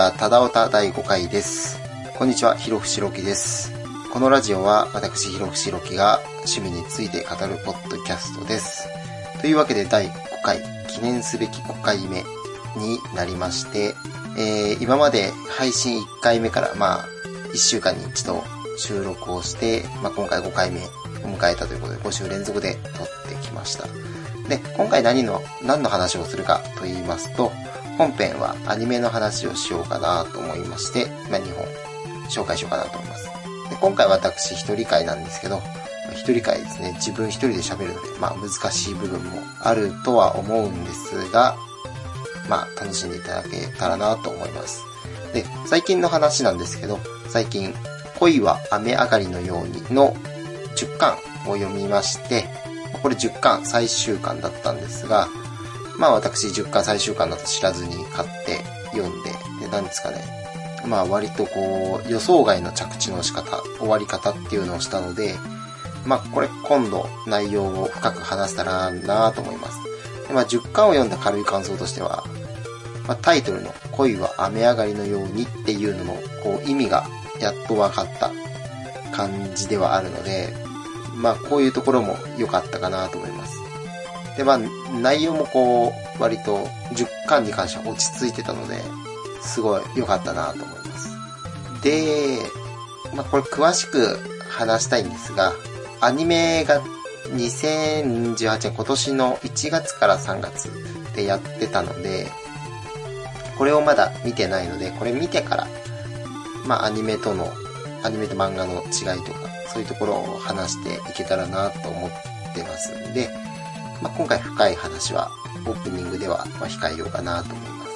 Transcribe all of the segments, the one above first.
は。ただおた第5回です。こんにちは、ひろふしろきです。このラジオは、私、ひろふしろきが趣味について語るポッドキャストです。というわけで、第5回、記念すべき5回目になりまして、えー、今まで配信1回目から、まあ、1週間に一度収録をして、まあ、今回5回目を迎えたということで、5週連続で撮ってきました。で、今回何の、何の話をするかと言いますと、本編はアニメの話をしようかなと思いまして、まあ、2本紹介しようかなと思います。で今回私一人会なんですけど、一人会ですね、自分一人で喋るので、まあ難しい部分もあるとは思うんですが、まあ楽しんでいただけたらなと思います。で、最近の話なんですけど、最近、恋は雨上がりのようにの10巻を読みまして、これ10巻最終巻だったんですが、まあ私10巻最終巻だと知らずに買って読んで、で、なんですかね。まあ割とこう予想外の着地の仕方、終わり方っていうのをしたので、まあこれ今度内容を深く話せたらなと思います。でまあ10巻を読んだ軽い感想としては、まあ、タイトルの恋は雨上がりのようにっていうののこう意味がやっと分かった感じではあるので、まあこういうところも良かったかなと思います。で、まあ、内容もこう、割と10巻に関しては落ち着いてたので、すごい良かったなと思います。で、まあ、これ詳しく話したいんですが、アニメが2018年今年の1月から3月でやってたので、これをまだ見てないので、これ見てから、まあ、アニメとの、アニメと漫画の違いとか、そういうところを話していけたらなと思ってますんで、まあ、今回深い話はオープニングでは控えようかなと思います。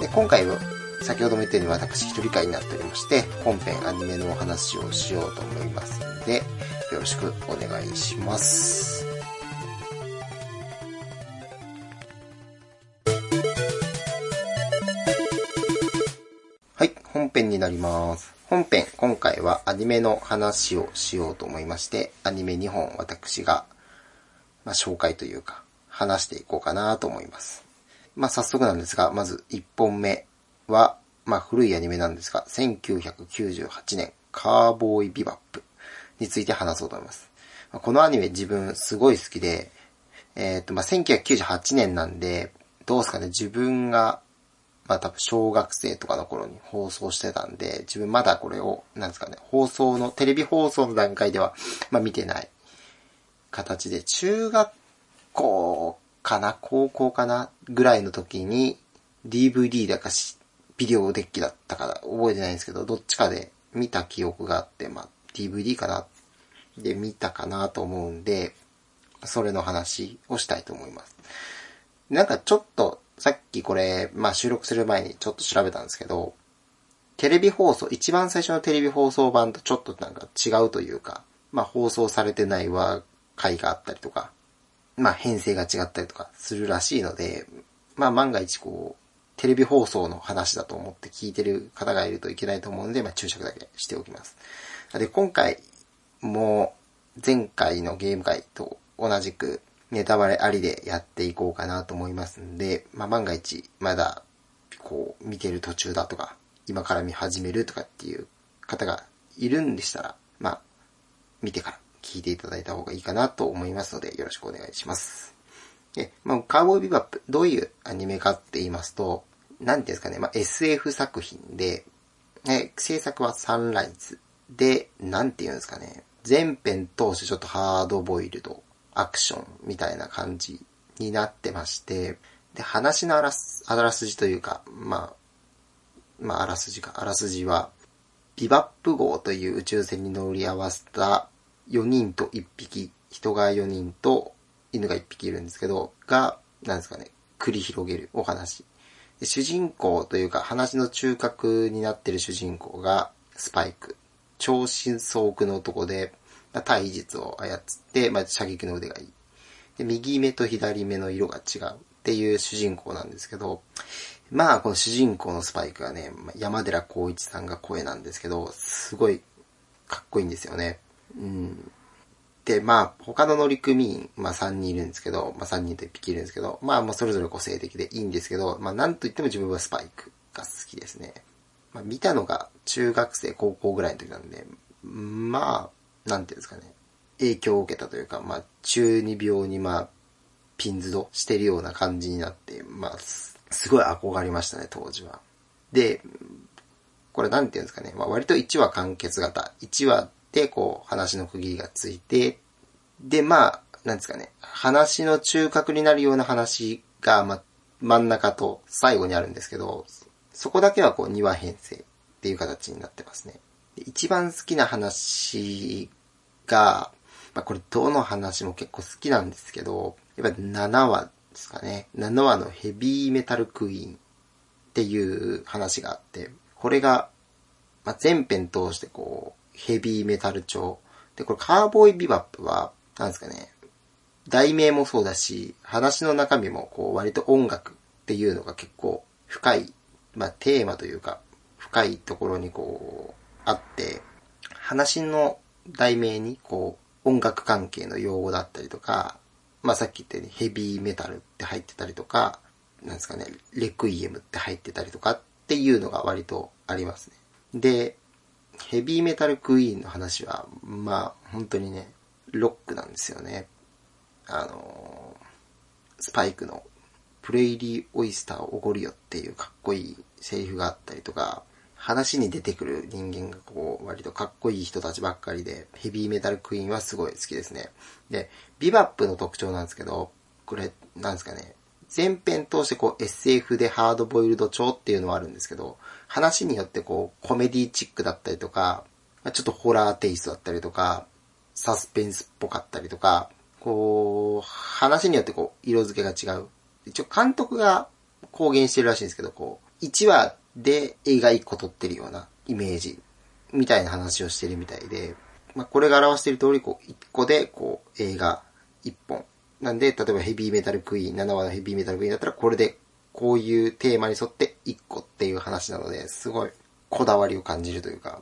で、今回は先ほども言ったように私一人会になっておりまして、本編アニメのお話をしようと思いますので、よろしくお願いします。はい、本編になります。本編、今回はアニメの話をしようと思いまして、アニメ2本私がまあ、紹介というか、話していこうかなと思います。まあ、早速なんですが、まず1本目は、まあ、古いアニメなんですが、1998年、カーボーイビバップについて話そうと思います。まこのアニメ自分すごい好きで、えっ、と、まあ、1998年なんで、どうですかね、自分が、まあ、多分小学生とかの頃に放送してたんで、自分まだこれを、なんですかね、放送の、テレビ放送の段階では、まあ、見てない形で、中学校かな高校かなぐらいの時に DVD だかしビデオデッキだったか覚えてないんですけど、どっちかで見た記憶があって、まあ DVD かなで見たかなと思うんで、それの話をしたいと思います。なんかちょっと、さっきこれ、まあ収録する前にちょっと調べたんですけど、テレビ放送、一番最初のテレビ放送版とちょっとなんか違うというか、まあ放送されてないは回があったりとか、まあ編成が違ったりとかするらしいので、まあ万が一こう、テレビ放送の話だと思って聞いてる方がいるといけないと思うんで、まあ注釈だけしておきます。で、今回も前回のゲーム会と同じくネタバレありでやっていこうかなと思いますんで、まあ万が一まだこう見てる途中だとか、今から見始めるとかっていう方がいるんでしたら、まあ見てから聞いていただいた方がいいかなと思いますので、よろしくお願いします。で、まあ、カーボーイビバップ、どういうアニメかって言いますと、なんていうんですかね、まあ、SF 作品で、え制作はサンライズで、なんて言うんですかね、全編通してちょっとハードボイルド、アクションみたいな感じになってまして、で、話のあらす、あらすじというか、まあ、まあ、あらすじか、あらすじは、ビバップ号という宇宙船に乗り合わせた4人と1匹、人が4人と犬が1匹いるんですけど、が、なんですかね、繰り広げるお話。主人公というか話の中核になってる主人公がスパイク。超新装具の男で、まあ体術を操って、まあ、射撃の腕がいい。で、右目と左目の色が違うっていう主人公なんですけど、まあ、この主人公のスパイクはね、山寺宏一さんが声なんですけど、すごいかっこいいんですよね。うん。で、まあ、他の乗組員、まあ3人いるんですけど、まあ3人と1匹いるんですけど、まあもうそれぞれ個性的でいいんですけど、まあなんと言っても自分はスパイクが好きですね。まあ、見たのが中学生、高校ぐらいの時なんで、まあ、なんていうんですかね。影響を受けたというか、まあ、中二病にまあ、ピンズドしてるような感じになって、まあ、すごい憧れましたね、当時は。で、これなんていうんですかね。まあ、割と1話完結型。1話でこう、話の区切りがついて、で、まあ、なんですかね。話の中核になるような話が、まあ、真ん中と最後にあるんですけど、そこだけはこう2話編成っていう形になってますね。一番好きな話が、まあこれどの話も結構好きなんですけど、やっぱ7話ですかね。7話のヘビーメタルクイーンっていう話があって、これが、まあ、全編通してこう、ヘビーメタル調。で、これカーボーイビバップは、なんですかね、題名もそうだし、話の中身もこう割と音楽っていうのが結構深いまあ、テーマというか、深いところにこう、あって、話の題名にこう、音楽関係の用語だったりとか、まあさっき言ったようにヘビーメタルって入ってたりとか、なんですかね、レクイエムって入ってたりとかっていうのが割とありますね。で、ヘビーメタルクイーンの話は、まあ本当にね、ロックなんですよね。あのスパイクのプレイリーオイスターおごるよっていうかっこいいセリフがあったりとか、話に出てくる人間がこう、割とかっこいい人たちばっかりで、ヘビーメタルクイーンはすごい好きですね。で、ビバップの特徴なんですけど、これ、なんですかね、全編通してこう SF でハードボイルド調っていうのはあるんですけど、話によってこうコメディチックだったりとか、ちょっとホラーテイストだったりとか、サスペンスっぽかったりとか、こう、話によってこう色付けが違う。一応監督が公言してるらしいんですけど、こう、1話で映画1個撮ってるようなイメージみたいな話をしてるみたいで、まあ、これが表している通り、こう、1個で、こう、映画1本。なんで、例えばヘビーメタルクイーン、7話のヘビーメタルクイーンだったら、これで、こういうテーマに沿って1個っていう話なので、すごい、こだわりを感じるというか、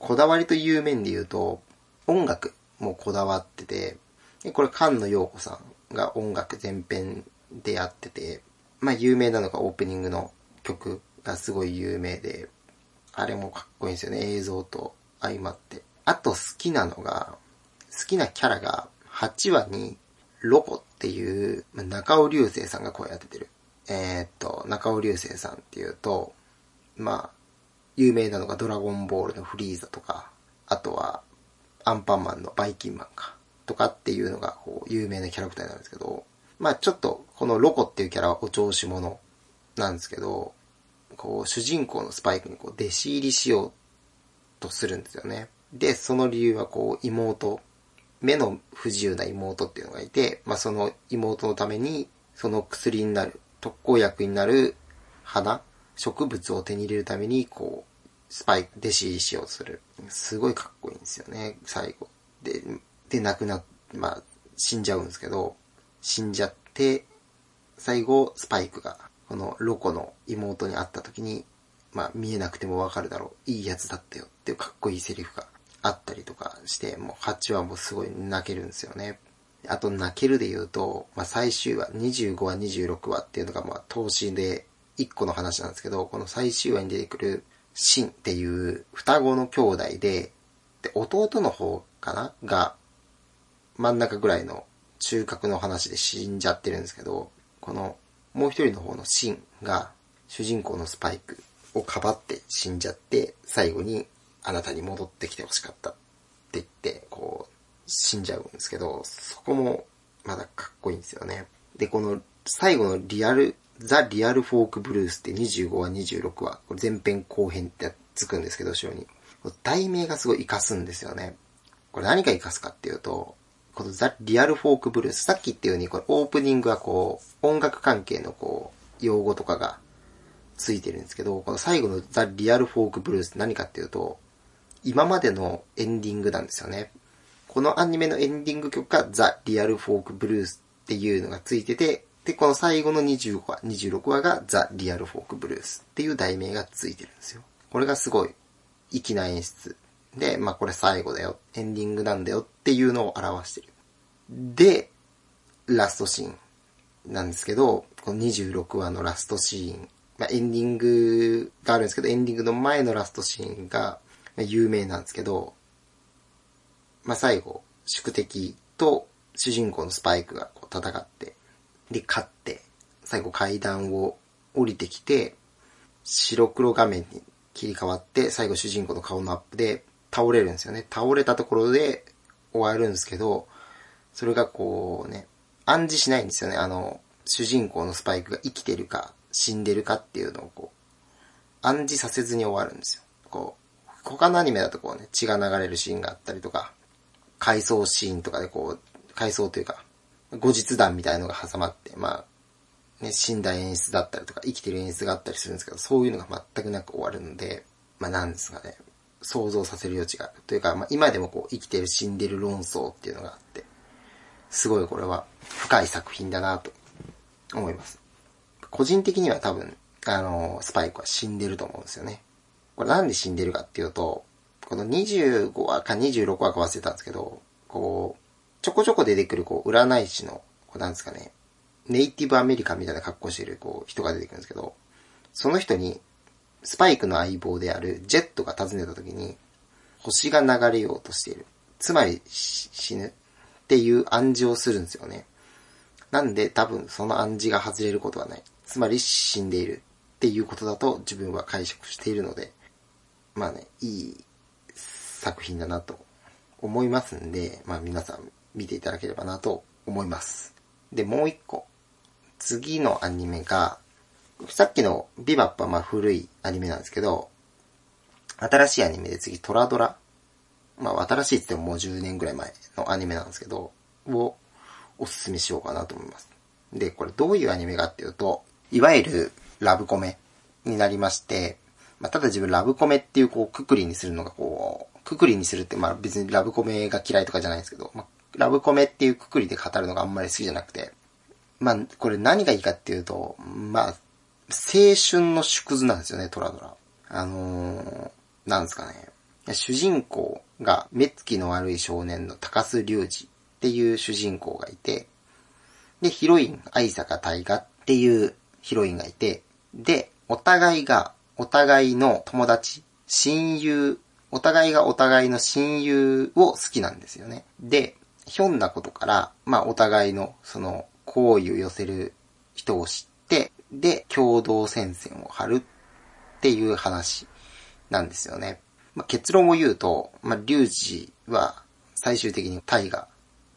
こだわりという面で言うと、音楽もこだわってて、でこれ、菅野陽子さんが音楽全編でやってて、まあ、有名なのがオープニングの曲がすごい有名で、あれもかっこいいんですよね、映像と相まって。あと好きなのが、好きなキャラが8話にロコっていう、中尾流星さんが声当ててる。えー、っと、中尾流星さんっていうと、まあ、有名なのがドラゴンボールのフリーザとか、あとはアンパンマンのバイキンマンか、とかっていうのがこう有名なキャラクターなんですけど、まあちょっとこのロコっていうキャラはお調子者なんですけど、こう、主人公のスパイクにこう、弟子入りしようとするんですよね。で、その理由はこう、妹、目の不自由な妹っていうのがいて、まあ、その妹のために、その薬になる、特効薬になる花、植物を手に入れるために、こう、スパイク、弟子入りしようとする。すごいかっこいいんですよね、最後。で、で、亡くなっ、まあ、死んじゃうんですけど、死んじゃって、最後、スパイクがこのロコの妹に会った時に、まあ見えなくてもわかるだろう。いいやつだったよっていうかっこいいセリフがあったりとかして、もう8話もすごい泣けるんですよね。あと泣けるで言うと、まあ最終話、25話、26話っていうのがまあ投資で1個の話なんですけど、この最終話に出てくるシンっていう双子の兄弟で、で、弟の方かな？が真ん中ぐらいの中核の話で死んじゃってるんですけど、このもう一人の方のシンが主人公のスパイクをかばって死んじゃって、最後にあなたに戻ってきてほしかったって言って、こう、死んじゃうんですけど、そこもまだかっこいいんですよね。で、この最後のリアル、ザ・リアル・フォーク・ブルースって25話、26話、これ前編後編ってつくんですけど、後ろに。題名がすごい活かすんですよね。これ何が活かすかっていうと、このザ・リアルフォークブルース、さっき言ったように、これオープニングはこう、音楽関係のこう、用語とかがついてるんですけど、この最後のザ・リアルフォークブルースって何かっていうと、今までのエンディングなんですよね。このアニメのエンディング曲がザ・リアルフォークブルースっていうのがついてて、で、この最後の25話、26話がザ・リアルフォークブルースっていう題名がついてるんですよ。これがすごい粋な演出で、まあこれ最後だよ、エンディングなんだよっていうのを表してる。で、ラストシーンなんですけど、この26話のラストシーン、まあ、エンディングがあるんですけど、エンディングの前のラストシーンが有名なんですけど、まあ、最後、宿敵と主人公のスパイクがこう戦って、で、勝って、最後階段を降りてきて、白黒画面に切り替わって、最後主人公の顔のアップで倒れるんですよね。倒れたところで終わるんですけど、それがこうね、暗示しないんですよね。あの、主人公のスパイクが生きてるか死んでるかっていうのをこう、暗示させずに終わるんですよ。こう、他のアニメだとこうね、血が流れるシーンがあったりとか、回想シーンとかでこう、回想というか、後日談みたいのが挟まって、まあ、ね、死んだ演出だったりとか、生きてる演出があったりするんですけど、そういうのが全くなく終わるので、まあなんですかね、想像させる余地がある。というか、まあ今でもこう、生きてる死んでる論争っていうのがあって、すごいこれは深い作品だなと思います。個人的には多分、あの、スパイクは死んでると思うんですよね。これなんで死んでるかっていうと、この25話か26話か忘れたんですけど、こう、ちょこちょこ出てくる、こう、占い師の、こうなんですかね、ネイティブアメリカンみたいな格好してる、こう、人が出てくるんですけど、その人に、スパイクの相棒であるジェットが訪ねた時に、星が流れようとしている。つまり死ぬっていう暗示をするんですよね。なんで多分その暗示が外れることはない。つまり死んでいるっていうことだと自分は解釈しているので、まあね、いい作品だなと思いますんで、まあ皆さん見ていただければなと思います。で、もう一個。次のアニメが、さっきのビバップはまあ古いアニメなんですけど、新しいアニメで次トラドラ。まあ新しいって言ってももう10年ぐらい前のアニメなんですけど、をおすすめしようかなと思います。で、これどういうアニメかっていうと、いわゆるラブコメになりまして、まあ、ただ自分ラブコメっていうこう、くくりにするのがこう、くくりにするってまあ別にラブコメが嫌いとかじゃないんですけど、まあ、ラブコメっていうくくりで語るのがあんまり好きじゃなくて、まあ、これ何がいいかっていうと、まあ、青春の縮図なんですよね、トラドラ。あのー、なんですかね。主人公が目つきの悪い少年の高須隆二っていう主人公がいて、で、ヒロイン、愛坂大河っていうヒロインがいて、で、お互いが、お互いの友達、親友、お互いがお互いの親友を好きなんですよね。で、ひょんなことから、まあ、お互いの、その、好意を寄せる人を知って、で、共同戦線を張るっていう話なんですよね。まあ、結論を言うと、まあ、リュウジは最終的にタイガ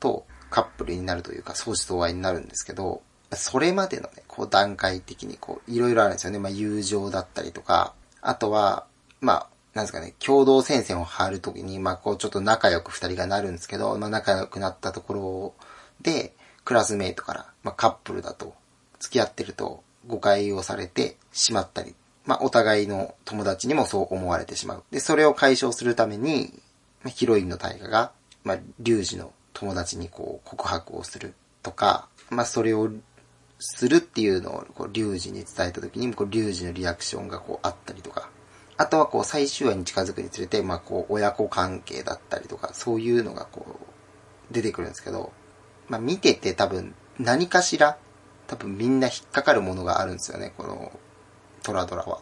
とカップルになるというか、相思相愛になるんですけど、それまでのね、こう段階的にこう、いろいろあるんですよね。まあ、友情だったりとか、あとは、まあ、なんですかね、共同戦線を張るときに、まあ、こう、ちょっと仲良く二人がなるんですけど、まあ、仲良くなったところで、クラスメイトから、まあ、カップルだと、付き合ってると誤解をされてしまったり、まあ、お互いの友達にもそう思われてしまう。で、それを解消するために、ま、ヒロインの大河が、まあ、リュウジの友達にこう告白をするとか、まあそれをするっていうのをこうリュウジに伝えた時にこうリュウジのリアクションがこうあったりとか、あとはこう最終話に近づくにつれて、まあこう親子関係だったりとか、そういうのがこう出てくるんですけど、まあ見てて多分何かしら多分みんな引っかかるものがあるんですよね、このトラドラは。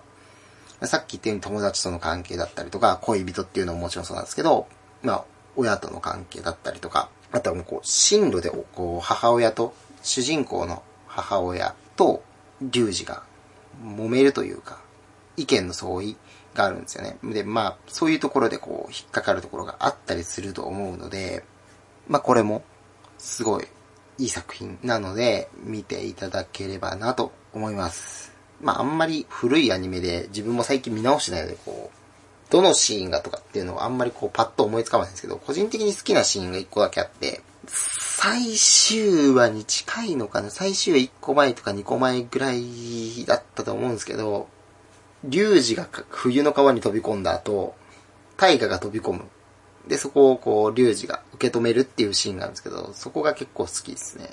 さっき言ったように友達との関係だったりとか、恋人っていうのももちろんそうなんですけど、まあ親との関係だったりとか、あとはもうこう、進路でこう、母親と、主人公の母親と、リュウジが揉めるというか、意見の相違があるんですよね。で、まあ、そういうところでこう、引っかかるところがあったりすると思うので、まあこれも、すごい、いい作品なので、見ていただければなと思います。まああんまり古いアニメで自分も最近見直してないので、こう、どのシーンがとかっていうのはあんまりこうパッと思いつかないんですけど、個人的に好きなシーンが1個だけあって、最終話に近いのかな？最終話1個前とか2個前ぐらいだったと思うんですけど、リュウジが冬の川に飛び込んだ後、大河が飛び込む。で、そこをこう、リュウジが受け止めるっていうシーンがあるんですけど、そこが結構好きですね。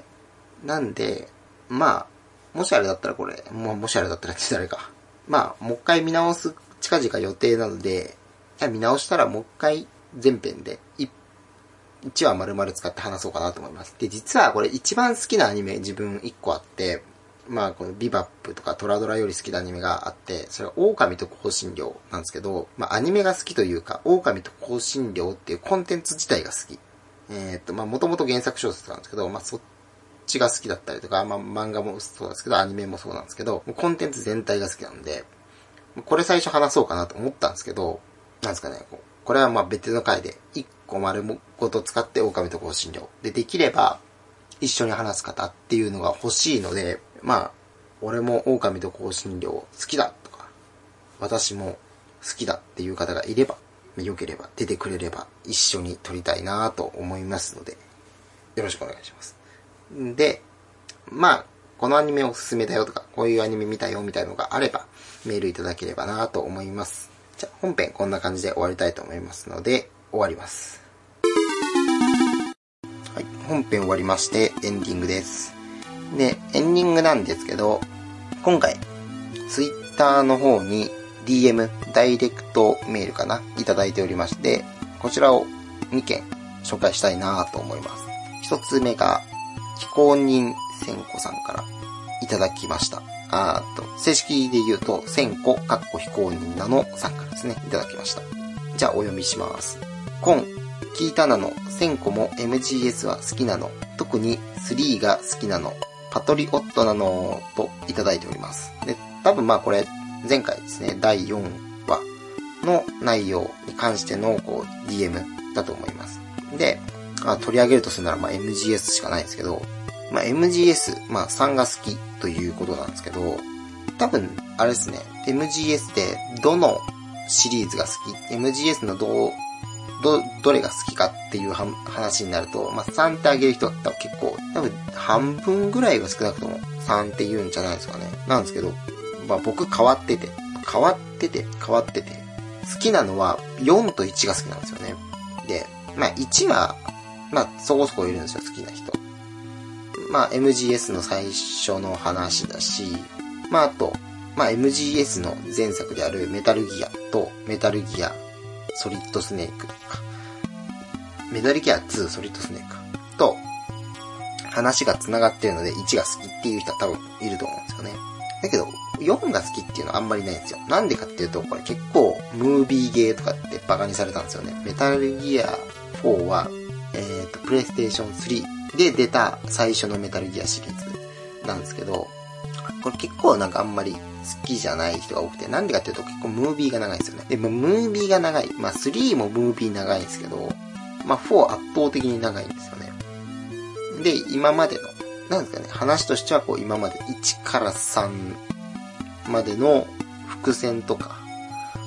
なんで、まあ、もしあれだったらこれ、ももしあれだったらって誰か。まあ、もう一回見直す近々予定なので、見直したらもう一回全編で1話丸々使って話そうかなと思います。で、実はこれ一番好きなアニメ自分1個あって、まあこのビバップとかトラドラより好きなアニメがあって、それは狼と香辛料なんですけど、まあアニメが好きというか、狼と香辛料っていうコンテンツ自体が好き。えーっと、まあもともと原作小説なんですけど、まあそっちが好きだったりとか、まあ漫画もそうなんですけど、アニメもそうなんですけど、コンテンツ全体が好きなんで、これ最初話そうかなと思ったんですけど、なんですかね、こうこれはまあ別の回で、一個丸ごと使って狼と香辛料。で、できれば、一緒に話す方っていうのが欲しいので、まあ、俺も狼と香辛料好きだとか、私も好きだっていう方がいれば、良ければ出てくれれば一緒に撮りたいなと思いますので、よろしくお願いします。で、まあ、このアニメおすすめだよとか、こういうアニメ見たよみたいのがあれば、メールいただければなと思います。じゃ、本編こんな感じで終わりたいと思いますので、終わります。はい、本編終わりまして、エンディングです。で、エンディングなんですけど、今回、ツイッターの方に DM、ダイレクトメールかな、いただいておりまして、こちらを2件紹介したいなと思います。一つ目が、非公認千子さんからいただきました。あーと、正式で言うと、千子、かっこ非公認なのさんからですね、いただきました。じゃあお読みします。コン、聞いたなの、1000個も MGS は好きなの、特に3が好きなの、パトリオットなの、といただいております。で、多分まあこれ、前回ですね、第4話の内容に関しての、こう、DM だと思います。で、まあ取り上げるとするならまあ MGS しかないですけど、まあ MGS、まあ3が好きということなんですけど、多分、あれですね、MGS でどのシリーズが好き ?MGS のどう、ど、どれが好きかっていう話になると、まあ、3ってあげる人だったら結構、多分半分ぐらいは少なくとも3って言うんじゃないですかね。なんですけど、まあ僕変わってて、変わってて、変わってて、好きなのは4と1が好きなんですよね。で、まあ1は、まあそこそこいるんですよ、好きな人。まあ MGS の最初の話だし、まああと、まあ MGS の前作であるメタルギアとメタルギアソリッドスネーク。メタルギア2ソリッドスネーク。と、話が繋がってるので1が好きっていう人は多分いると思うんですよね。だけど、4が好きっていうのはあんまりないんですよ。なんでかっていうと、これ結構ムービーゲーとかってバカにされたんですよね。メタルギア4は、えっ、と、プレイステーション3で出た最初のメタルギアシリーズなんですけど、これ結構なんかあんまり好きじゃない人が多くて、なんでかっていうと結構ムービーが長いんですよね。で、まあ、ムービーが長い。まあ3もムービー長いんですけど、まあ4圧倒的に長いんですよね。で、今までの、なんですかね、話としてはこう今まで1から3までの伏線とか、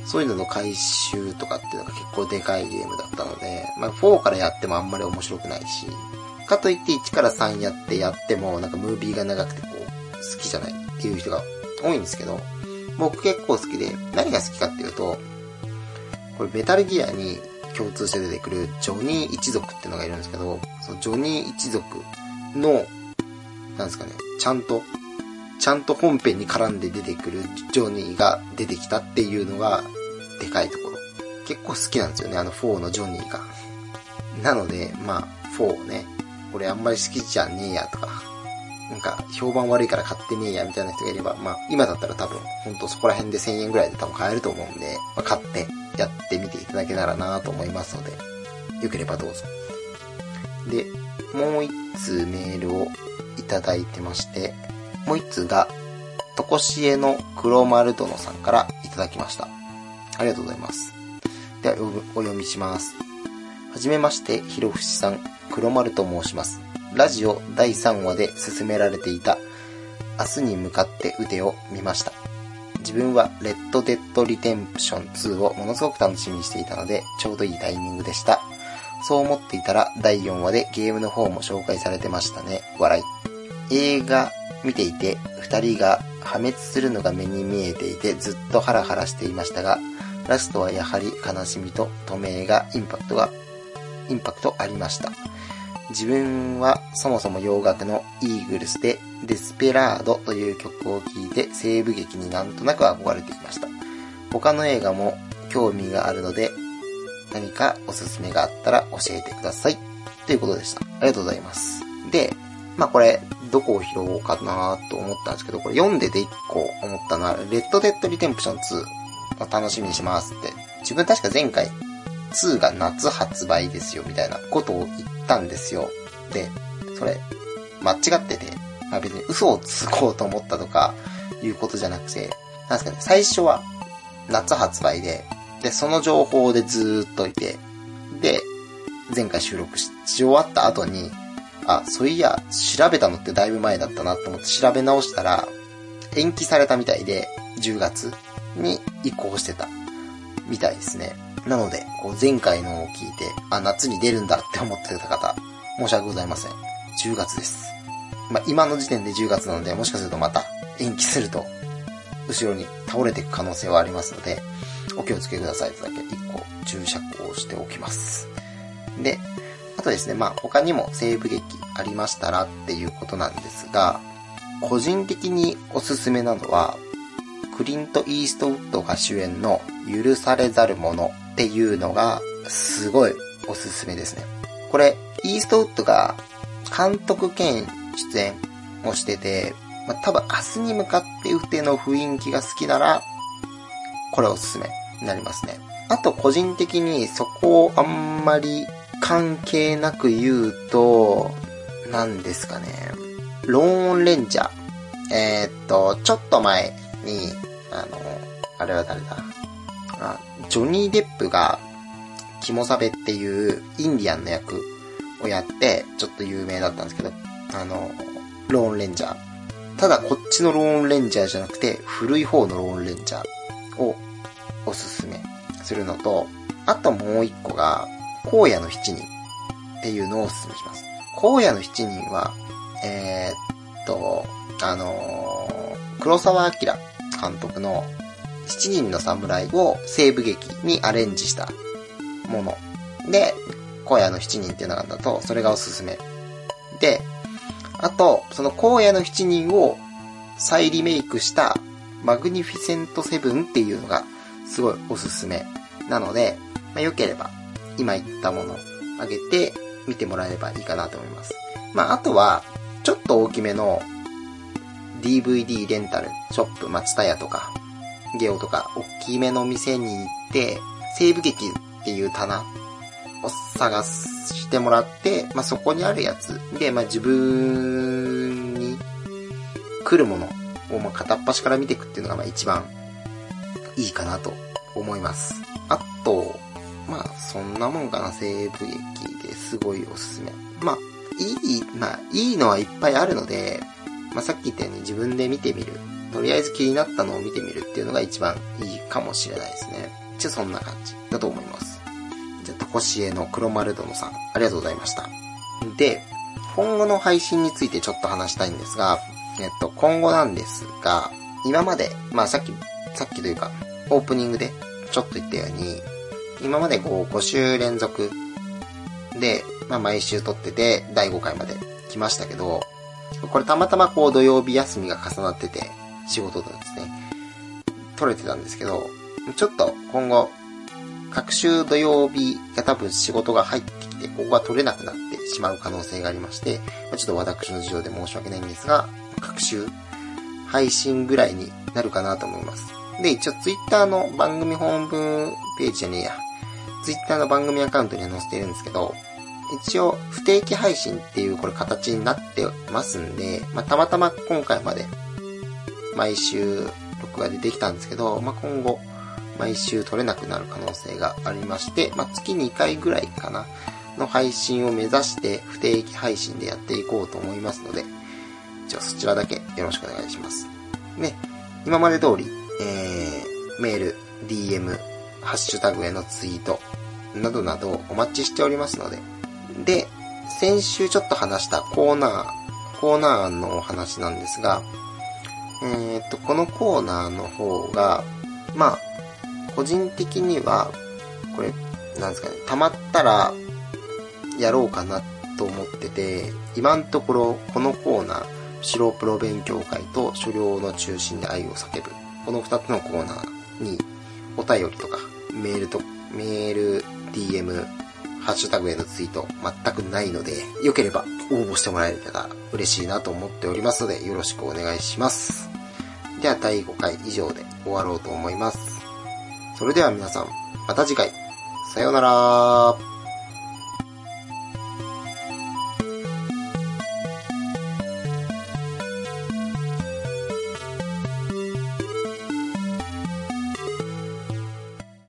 そういうのの回収とかっていうのが結構でかいゲームだったので、まあ4からやってもあんまり面白くないし、かといって1から3やってやってもなんかムービーが長くてこう好きじゃないっていう人が多いんですけど、僕結構好きで、何が好きかっていうと、これメタルギアに共通して出てくるジョニー一族っていうのがいるんですけど、そのジョニー一族の、なんですかね、ちゃんと、ちゃんと本編に絡んで出てくるジョニーが出てきたっていうのが、でかいところ。結構好きなんですよね、あの4のジョニーが。なので、まあ、4ね、これあんまり好きじゃねえやとか、なんか、評判悪いから買ってねえや、みたいな人がいれば、まあ、今だったら多分、ほんとそこら辺で1000円ぐらいで多分買えると思うんで、まあ、買って、やってみていただけたらなと思いますので、よければどうぞ。で、もう一通メールをいただいてまして、もう一通が、とこしえの黒丸殿さんからいただきました。ありがとうございます。では、お読みします。はじめまして、ひろふしさん、黒丸と申します。ラジオ第3話で進められていた明日に向かって腕を見ました。自分はレッドデッドリテンプション2をものすごく楽しみにしていたのでちょうどいいタイミングでした。そう思っていたら第4話でゲームの方も紹介されてましたね。笑い。映画見ていて二人が破滅するのが目に見えていてずっとハラハラしていましたがラストはやはり悲しみと透明がインパクトがインパクトありました。自分はそもそも洋楽のイーグルスでデスペラードという曲を聴いて西部劇になんとなく憧れていました。他の映画も興味があるので何かおすすめがあったら教えてください。ということでした。ありがとうございます。で、まあこれ、どこを拾おうかなと思ったんですけど、これ読んでて一個思ったのは、レッドデッドリテンプション2を楽しみにしますって。自分確か前回、2が夏発売ですよ、みたいなことを言ったんですよ。で、それ、間違ってて、まあ別に嘘をつこうと思ったとか、いうことじゃなくて、なんですかね、最初は夏発売で、で、その情報でずーっといて、で、前回収録し終わった後に、あ、そういや、調べたのってだいぶ前だったなと思って調べ直したら、延期されたみたいで、10月に移行してたみたいですね。なので、こう前回のを聞いて、あ、夏に出るんだって思ってた方、申し訳ございません。10月です。まあ、今の時点で10月なので、もしかするとまた延期すると、後ろに倒れていく可能性はありますので、お気をつけくださいとだけ1個注釈をしておきます。で、あとですね、まあ他にも西部劇ありましたらっていうことなんですが、個人的におすすめなのは、クリント・イーストウッドが主演の許されざるものっていうのがすごいおすすめですね。これ、イーストウッドが監督兼出演をしてて、まあ、多分明日に向かって打ての雰囲気が好きなら、これおすすめになりますね。あと個人的にそこをあんまり関係なく言うと、何ですかね。ローンレンジャー。えー、っと、ちょっと前に、あの、あれは誰だ？あジョニー・デップが、キモサベっていうインディアンの役をやって、ちょっと有名だったんですけど、あの、ローンレンジャー。ただこっちのローンレンジャーじゃなくて、古い方のローンレンジャーをおすすめするのと、あともう一個が、荒野の七人っていうのをおすすめします。荒野の七人は、えー、っと、あの、黒沢明監督の七人の侍を西部劇にアレンジしたもの。で、荒野の七人っていうのがあったと、それがおすすめ。で、あと、その荒野の七人を再リメイクしたマグニフィセントセブンっていうのがすごいおすすめなので、まあ、よければ今言ったものあげて見てもらえればいいかなと思います。まあ、あとは、ちょっと大きめの DVD レンタルショップ、松田屋とか、ゲオとか、大きめの店に行って、西部劇っていう棚を探してもらって、まあ、そこにあるやつで、まあ、自分に来るものを、ま片っ端から見ていくっていうのが、ま、一番いいかなと思います。あと、まあ、そんなもんかな、西部劇ですごいおすすめ。まあ、いい、まあ、いいのはいっぱいあるので、まあ、さっき言ったように自分で見てみる。とりあえず気になったのを見てみるっていうのが一番いいかもしれないですね。一応そんな感じだと思います。じゃあ、とこしえの黒丸殿さん、ありがとうございました。で、今後の配信についてちょっと話したいんですが、えっと、今後なんですが、今まで、まあさっき、さっきというか、オープニングでちょっと言ったように、今までこう5週連続で、まあ毎週撮ってて第5回まで来ましたけど、これたまたまこう土曜日休みが重なってて、仕事とですね、撮れてたんですけど、ちょっと今後、各週土曜日が多分仕事が入ってきて、ここが取れなくなってしまう可能性がありまして、ちょっと私の事情で申し訳ないんですが、各週配信ぐらいになるかなと思います。で、一応ツイッターの番組ホームページじゃねえや。ツイッターの番組アカウントには載せてるんですけど、一応不定期配信っていうこれ形になってますんで、まあ、たまたま今回まで毎週録画でできたんですけど、まあ、今後毎週撮れなくなる可能性がありまして、まあ、月2回ぐらいかなの配信を目指して不定期配信でやっていこうと思いますので、一応そちらだけよろしくお願いします。ね、今まで通り、えー、メール、DM、ハッシュタグへのツイート、などなどお待ちしておりますので。で、先週ちょっと話したコーナー、コーナー案のお話なんですが、えー、と、このコーナーの方が、まあ、個人的には、これ、なんですかね、溜まったら、やろうかなと思ってて、今のところ、このコーナー、白プロ勉強会と所領の中心で愛を叫ぶ。この2つのコーナーに、お便りとか、メールと、メール、DM、ハッシュタグへのツイート全くないので、良ければ応募してもらえたら嬉しいなと思っておりますので、よろしくお願いします。では第5回以上で終わろうと思います。それでは皆さん、また次回。さようなら